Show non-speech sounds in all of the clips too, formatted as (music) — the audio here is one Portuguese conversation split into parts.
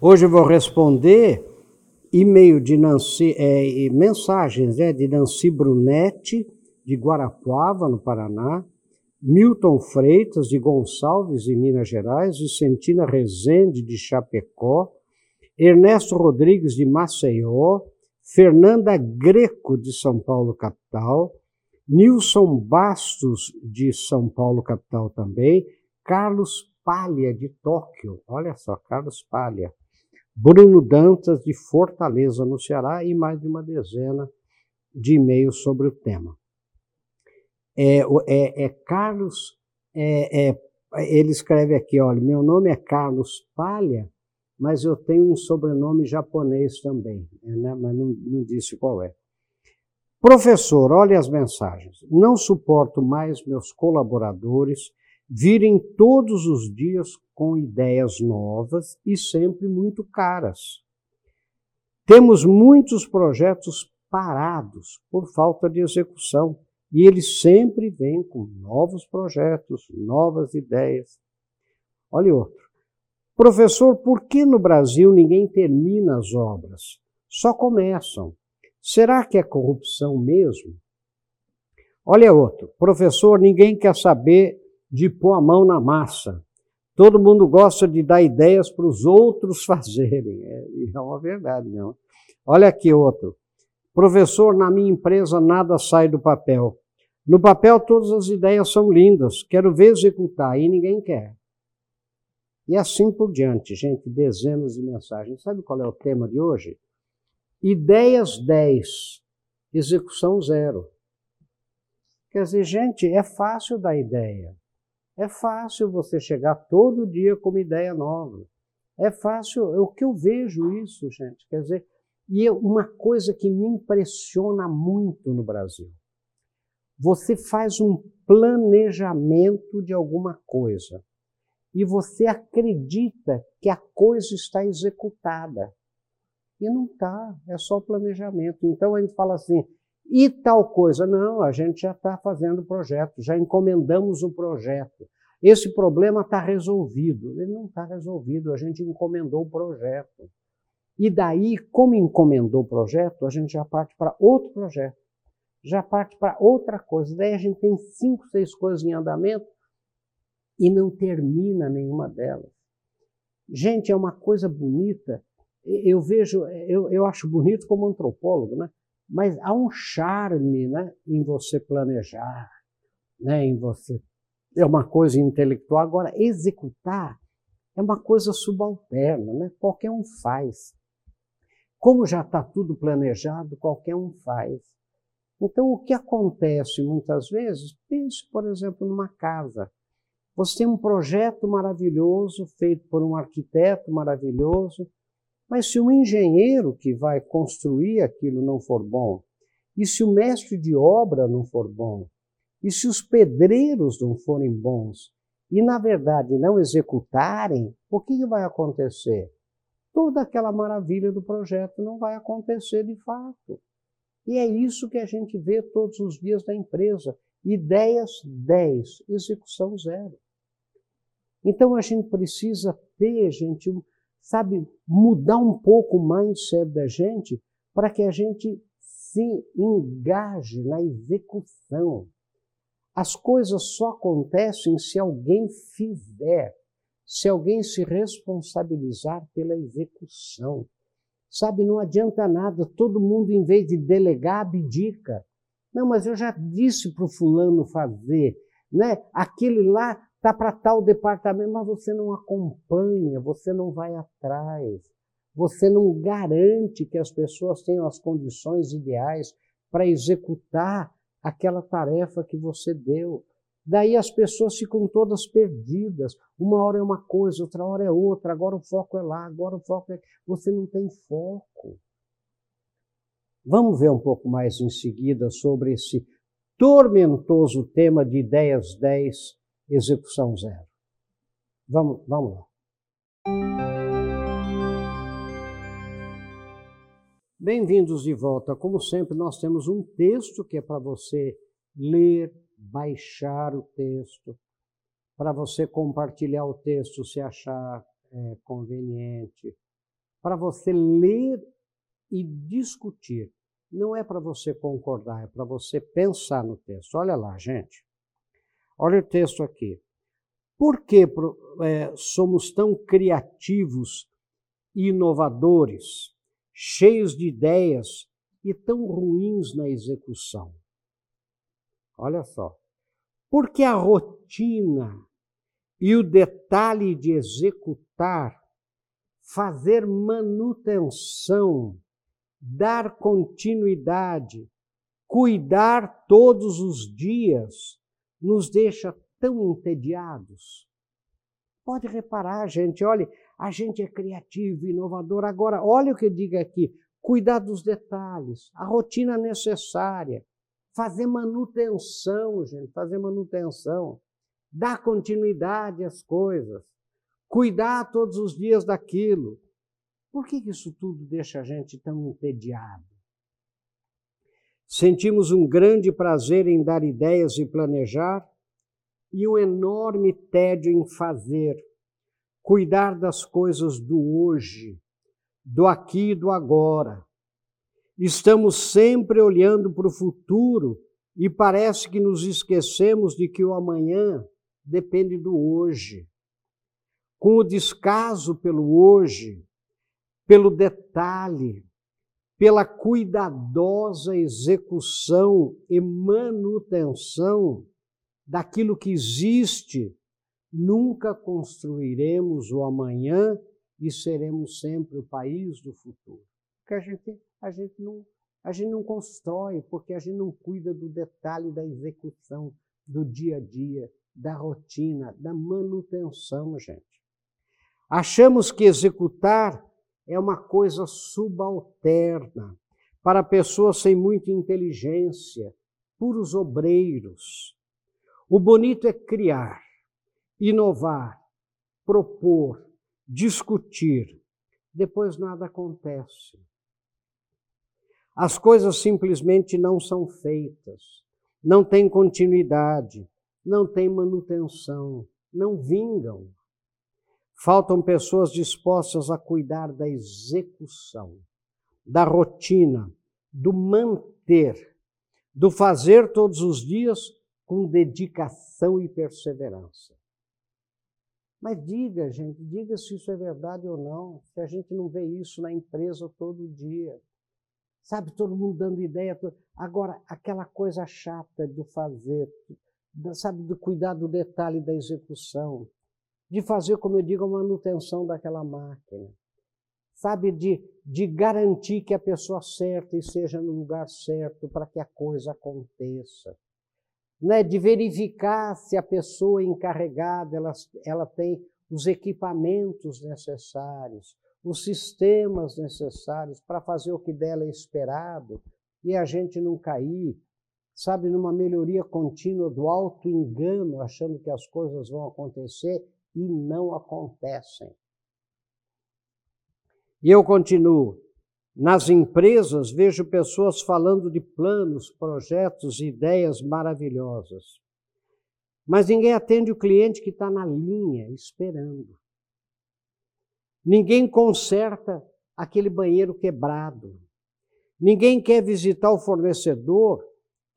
Hoje eu vou responder e-mail de Nancy, é, mensagens né, de Nancy Brunetti, de Guarapuava, no Paraná, Milton Freitas, de Gonçalves, em Minas Gerais, Vicentina Rezende, de Chapecó, Ernesto Rodrigues, de Maceió, Fernanda Greco, de São Paulo, capital, Nilson Bastos, de São Paulo, capital também, Carlos Palha, de Tóquio, olha só, Carlos Palha, Bruno Dantas, de Fortaleza, no Ceará, e mais de uma dezena de e-mails sobre o tema. É, é, é Carlos, é, é, ele escreve aqui, olha, meu nome é Carlos Palha, mas eu tenho um sobrenome japonês também, né? mas não, não disse qual é. Professor, olhe as mensagens. Não suporto mais meus colaboradores virem todos os dias com ideias novas e sempre muito caras. Temos muitos projetos parados por falta de execução e eles sempre vêm com novos projetos, novas ideias. Olha outro. Professor, por que no Brasil ninguém termina as obras? Só começam. Será que é corrupção mesmo? Olha outro. Professor, ninguém quer saber de pôr a mão na massa. Todo mundo gosta de dar ideias para os outros (laughs) fazerem. É, é uma verdade, não. Olha aqui outro. Professor, na minha empresa nada sai do papel. No papel todas as ideias são lindas, quero ver executar, e ninguém quer. E assim por diante, gente, dezenas de mensagens. Sabe qual é o tema de hoje? Ideias 10, execução zero. Quer dizer, gente, é fácil dar ideia. É fácil você chegar todo dia com uma ideia nova. É fácil, é o que eu vejo isso, gente. Quer dizer, e uma coisa que me impressiona muito no Brasil. Você faz um planejamento de alguma coisa e você acredita que a coisa está executada. E não está, é só planejamento. Então a gente fala assim, e tal coisa? Não, a gente já está fazendo o projeto, já encomendamos o projeto. Esse problema está resolvido. Ele não está resolvido, a gente encomendou o projeto. E daí, como encomendou o projeto, a gente já parte para outro projeto, já parte para outra coisa. Daí a gente tem cinco, seis coisas em andamento e não termina nenhuma delas. Gente, é uma coisa bonita. Eu vejo, eu, eu acho bonito como antropólogo, né? Mas há um charme né, em você planejar, né, em você. É uma coisa intelectual. Agora, executar é uma coisa subalterna, né? qualquer um faz. Como já está tudo planejado, qualquer um faz. Então, o que acontece muitas vezes, pense, por exemplo, numa casa. Você tem um projeto maravilhoso, feito por um arquiteto maravilhoso, mas se o engenheiro que vai construir aquilo não for bom, e se o mestre de obra não for bom, e se os pedreiros não forem bons, e na verdade não executarem, o que vai acontecer? Toda aquela maravilha do projeto não vai acontecer de fato. E é isso que a gente vê todos os dias na empresa. Ideias 10, execução zero. Então a gente precisa ter, gente, um, sabe, mudar um pouco o mindset da gente para que a gente se engaje na execução. As coisas só acontecem se alguém fizer, se alguém se responsabilizar pela execução. Sabe, não adianta nada, todo mundo, em vez de delegar, abdica. Não, mas eu já disse para o fulano fazer, né? Aquele lá está para tal departamento, mas você não acompanha, você não vai atrás, você não garante que as pessoas tenham as condições ideais para executar aquela tarefa que você deu. Daí as pessoas ficam todas perdidas. Uma hora é uma coisa, outra hora é outra, agora o foco é lá, agora o foco é. Você não tem foco. Vamos ver um pouco mais em seguida sobre esse tormentoso tema de ideias 10 execução zero. Vamos, vamos lá. Bem-vindos de volta. Como sempre, nós temos um texto que é para você ler, baixar o texto, para você compartilhar o texto se achar é, conveniente, para você ler e discutir. Não é para você concordar, é para você pensar no texto. Olha lá, gente. Olha o texto aqui. Por que é, somos tão criativos e inovadores, cheios de ideias e tão ruins na execução? Olha só. Porque a rotina e o detalhe de executar, fazer manutenção, dar continuidade, cuidar todos os dias, nos deixa tão entediados. Pode reparar, gente, olha, a gente é criativo, inovador. Agora, olha o que eu digo aqui: cuidar dos detalhes, a rotina necessária, fazer manutenção, gente, fazer manutenção, dar continuidade às coisas, cuidar todos os dias daquilo. Por que isso tudo deixa a gente tão entediado? Sentimos um grande prazer em dar ideias e planejar, e um enorme tédio em fazer, cuidar das coisas do hoje, do aqui e do agora. Estamos sempre olhando para o futuro e parece que nos esquecemos de que o amanhã depende do hoje. Com o descaso pelo hoje, pelo detalhe, pela cuidadosa execução e manutenção daquilo que existe, nunca construiremos o amanhã e seremos sempre o país do futuro. Porque a gente, a gente, não, a gente não constrói, porque a gente não cuida do detalhe da execução, do dia a dia, da rotina, da manutenção, gente. Achamos que executar é uma coisa subalterna para pessoas sem muita inteligência, puros obreiros. O bonito é criar, inovar, propor, discutir. Depois nada acontece. As coisas simplesmente não são feitas, não têm continuidade, não têm manutenção, não vingam. Faltam pessoas dispostas a cuidar da execução, da rotina, do manter, do fazer todos os dias com dedicação e perseverança. Mas diga, gente, diga se isso é verdade ou não, se a gente não vê isso na empresa todo dia. Sabe, todo mundo dando ideia. Agora, aquela coisa chata do fazer, sabe, do cuidar do detalhe da execução, de fazer, como eu digo, a manutenção daquela máquina, sabe, de, de garantir que a pessoa certa esteja no lugar certo para que a coisa aconteça. Né, de verificar se a pessoa encarregada ela, ela tem os equipamentos necessários, os sistemas necessários para fazer o que dela é esperado e a gente não cair, sabe, numa melhoria contínua do auto-engano, achando que as coisas vão acontecer e não acontecem. E eu continuo. Nas empresas, vejo pessoas falando de planos, projetos, ideias maravilhosas. Mas ninguém atende o cliente que está na linha, esperando. Ninguém conserta aquele banheiro quebrado. Ninguém quer visitar o fornecedor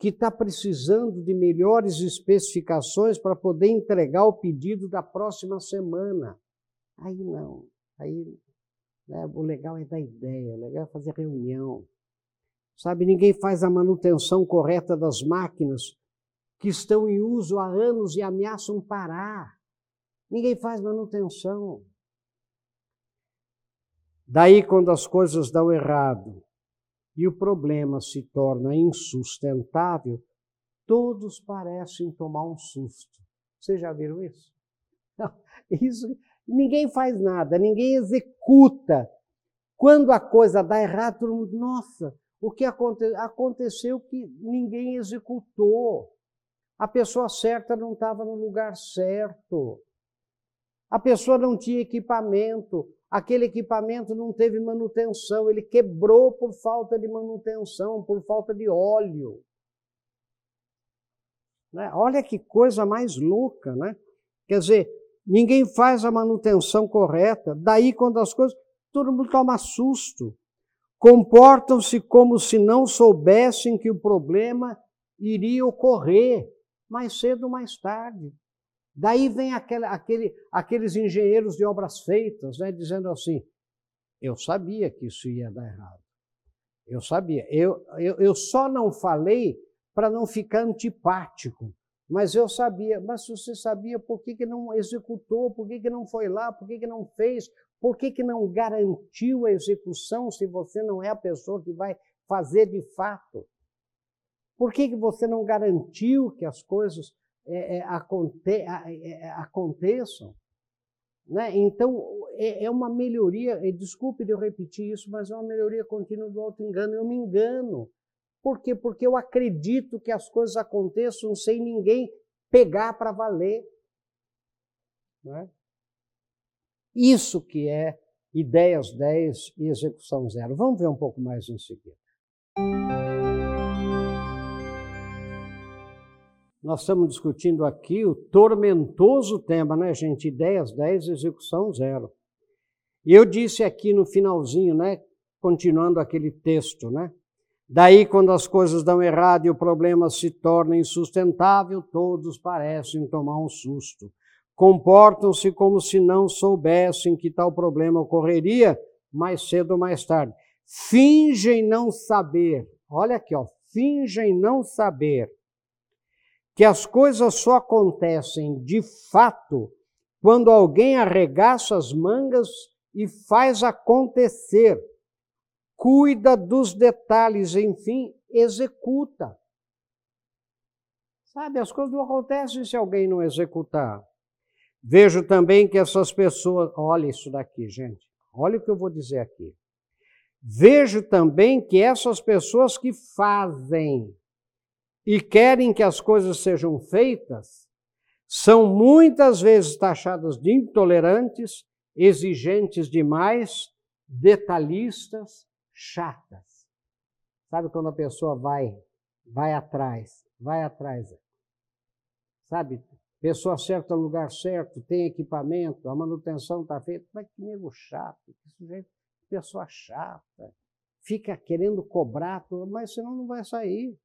que está precisando de melhores especificações para poder entregar o pedido da próxima semana. Aí não, aí né? O legal é dar ideia, o legal é fazer reunião. Sabe, ninguém faz a manutenção correta das máquinas que estão em uso há anos e ameaçam parar. Ninguém faz manutenção. Daí, quando as coisas dão errado e o problema se torna insustentável, todos parecem tomar um susto. Vocês já viram isso? (laughs) Isso Ninguém faz nada, ninguém executa. Quando a coisa dá errado, todo mundo, nossa, o que aconte aconteceu que ninguém executou. A pessoa certa não estava no lugar certo. A pessoa não tinha equipamento. Aquele equipamento não teve manutenção. Ele quebrou por falta de manutenção, por falta de óleo. Né? Olha que coisa mais louca, né? Quer dizer, ninguém faz a manutenção correta. Daí, quando as coisas. todo mundo toma susto. Comportam-se como se não soubessem que o problema iria ocorrer mais cedo ou mais tarde. Daí vem aquele, aquele, aqueles engenheiros de obras feitas, né, dizendo assim: eu sabia que isso ia dar errado. Eu sabia. Eu, eu, eu só não falei para não ficar antipático. Mas eu sabia. Mas se você sabia, por que, que não executou? Por que, que não foi lá? Por que, que não fez? Por que, que não garantiu a execução se você não é a pessoa que vai fazer de fato? Por que, que você não garantiu que as coisas é, é, aconte, é, aconteçam? Né? Então, é, é uma melhoria, desculpe de eu repetir isso, mas é uma melhoria contínua do auto-engano. Eu me engano. Por quê? Porque eu acredito que as coisas aconteçam sem ninguém pegar para valer. Né? Isso que é ideias 10 e execução zero. Vamos ver um pouco mais em seguida. Nós estamos discutindo aqui o tormentoso tema, né, gente? Ideias 10, execução zero. E eu disse aqui no finalzinho, né, continuando aquele texto, né? Daí, quando as coisas dão errado e o problema se torna insustentável, todos parecem tomar um susto comportam-se como se não soubessem que tal problema ocorreria mais cedo ou mais tarde. Fingem não saber, olha aqui, ó, fingem não saber que as coisas só acontecem de fato quando alguém arregaça as mangas e faz acontecer, cuida dos detalhes, enfim, executa. Sabe, as coisas não acontecem se alguém não executar. Vejo também que essas pessoas, olha isso daqui, gente, olha o que eu vou dizer aqui. Vejo também que essas pessoas que fazem e querem que as coisas sejam feitas são muitas vezes taxadas de intolerantes, exigentes demais, detalhistas, chatas. Sabe quando a pessoa vai, vai atrás, vai atrás, sabe? pessoa certa no lugar certo, tem equipamento, a manutenção está feita. Mas que nego chato, que sujeito, pessoa chata, fica querendo cobrar, mas senão não vai sair.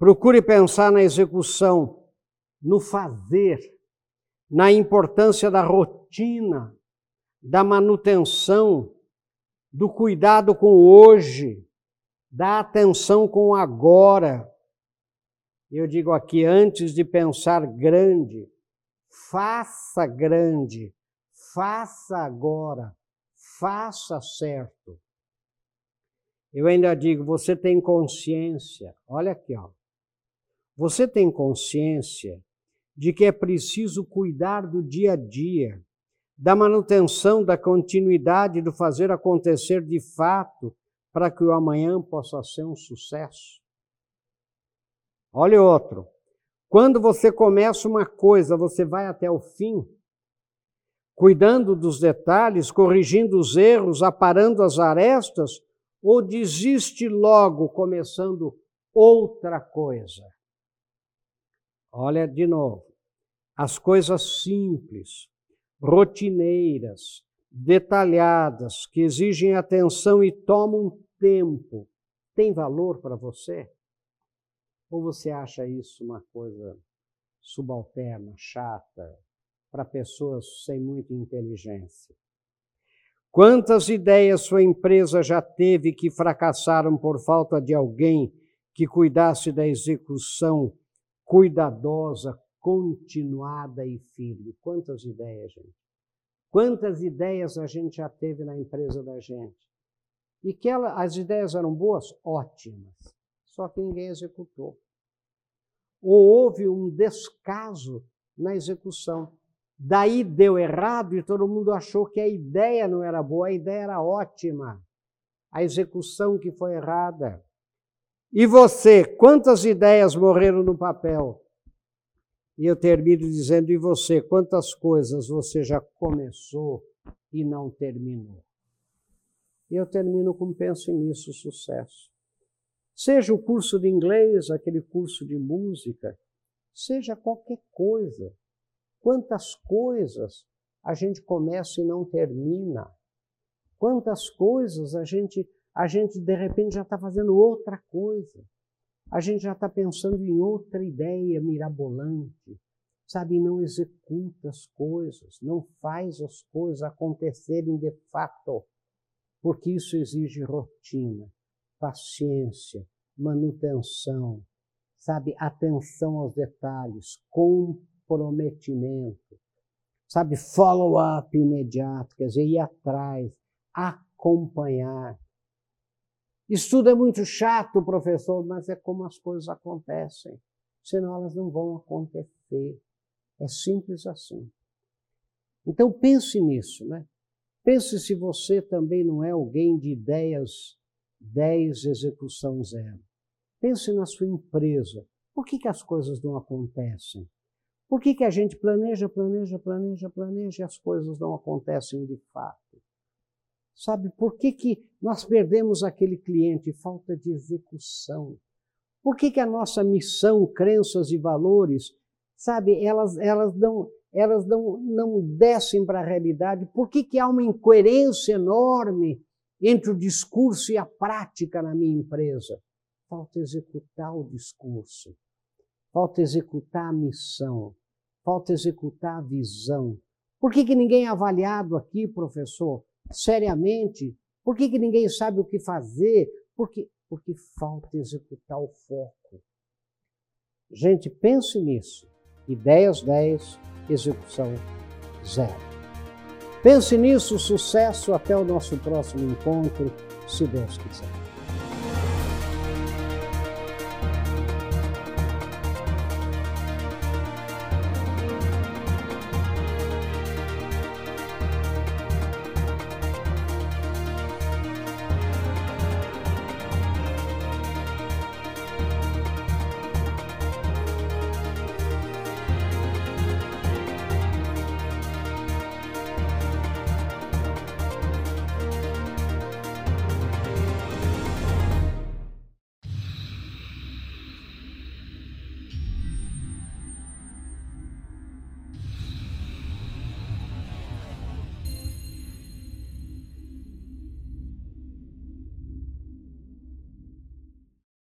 Procure pensar na execução, no fazer, na importância da rotina, da manutenção, do cuidado com o hoje, da atenção com o agora, eu digo aqui, antes de pensar grande, faça grande, faça agora, faça certo. Eu ainda digo, você tem consciência, olha aqui, ó. Você tem consciência de que é preciso cuidar do dia a dia, da manutenção, da continuidade, do fazer acontecer de fato, para que o amanhã possa ser um sucesso. Olha outro. Quando você começa uma coisa, você vai até o fim, cuidando dos detalhes, corrigindo os erros, aparando as arestas, ou desiste logo começando outra coisa? Olha de novo. As coisas simples, rotineiras, detalhadas, que exigem atenção e tomam tempo, têm valor para você? Ou você acha isso uma coisa subalterna, chata, para pessoas sem muita inteligência? Quantas ideias sua empresa já teve que fracassaram por falta de alguém que cuidasse da execução cuidadosa, continuada e firme? Quantas ideias, gente? Quantas ideias a gente já teve na empresa da gente? E que ela, as ideias eram boas? Ótimas só que ninguém executou. Ou houve um descaso na execução. Daí deu errado e todo mundo achou que a ideia não era boa, a ideia era ótima. A execução que foi errada. E você, quantas ideias morreram no papel? E eu termino dizendo: e você, quantas coisas você já começou e não terminou? E eu termino com penso nisso, sucesso. Seja o curso de inglês, aquele curso de música, seja qualquer coisa. Quantas coisas a gente começa e não termina. Quantas coisas a gente, a gente de repente já está fazendo outra coisa. A gente já está pensando em outra ideia mirabolante, sabe? Não executa as coisas, não faz as coisas acontecerem de fato, porque isso exige rotina, paciência, manutenção, sabe? Atenção aos detalhes, comprometimento, sabe? Follow-up imediato, quer dizer, ir atrás, acompanhar. Isso tudo é muito chato, professor, mas é como as coisas acontecem. Senão elas não vão acontecer. É simples assim. Então pense nisso, né? Pense se você também não é alguém de ideias 10, execução zero. Pense na sua empresa. Por que, que as coisas não acontecem? Por que, que a gente planeja, planeja, planeja, planeja e as coisas não acontecem de fato? Sabe, por que, que nós perdemos aquele cliente? Falta de execução. Por que, que a nossa missão, crenças e valores, sabe, elas, elas, não, elas não, não descem para a realidade? Por que, que há uma incoerência enorme entre o discurso e a prática na minha empresa? Falta executar o discurso, falta executar a missão, falta executar a visão. Por que, que ninguém é avaliado aqui, professor, seriamente? Por que, que ninguém sabe o que fazer? Porque, porque falta executar o foco. Gente, pense nisso. Ideias 10, execução 0. Pense nisso, sucesso, até o nosso próximo encontro, se Deus quiser.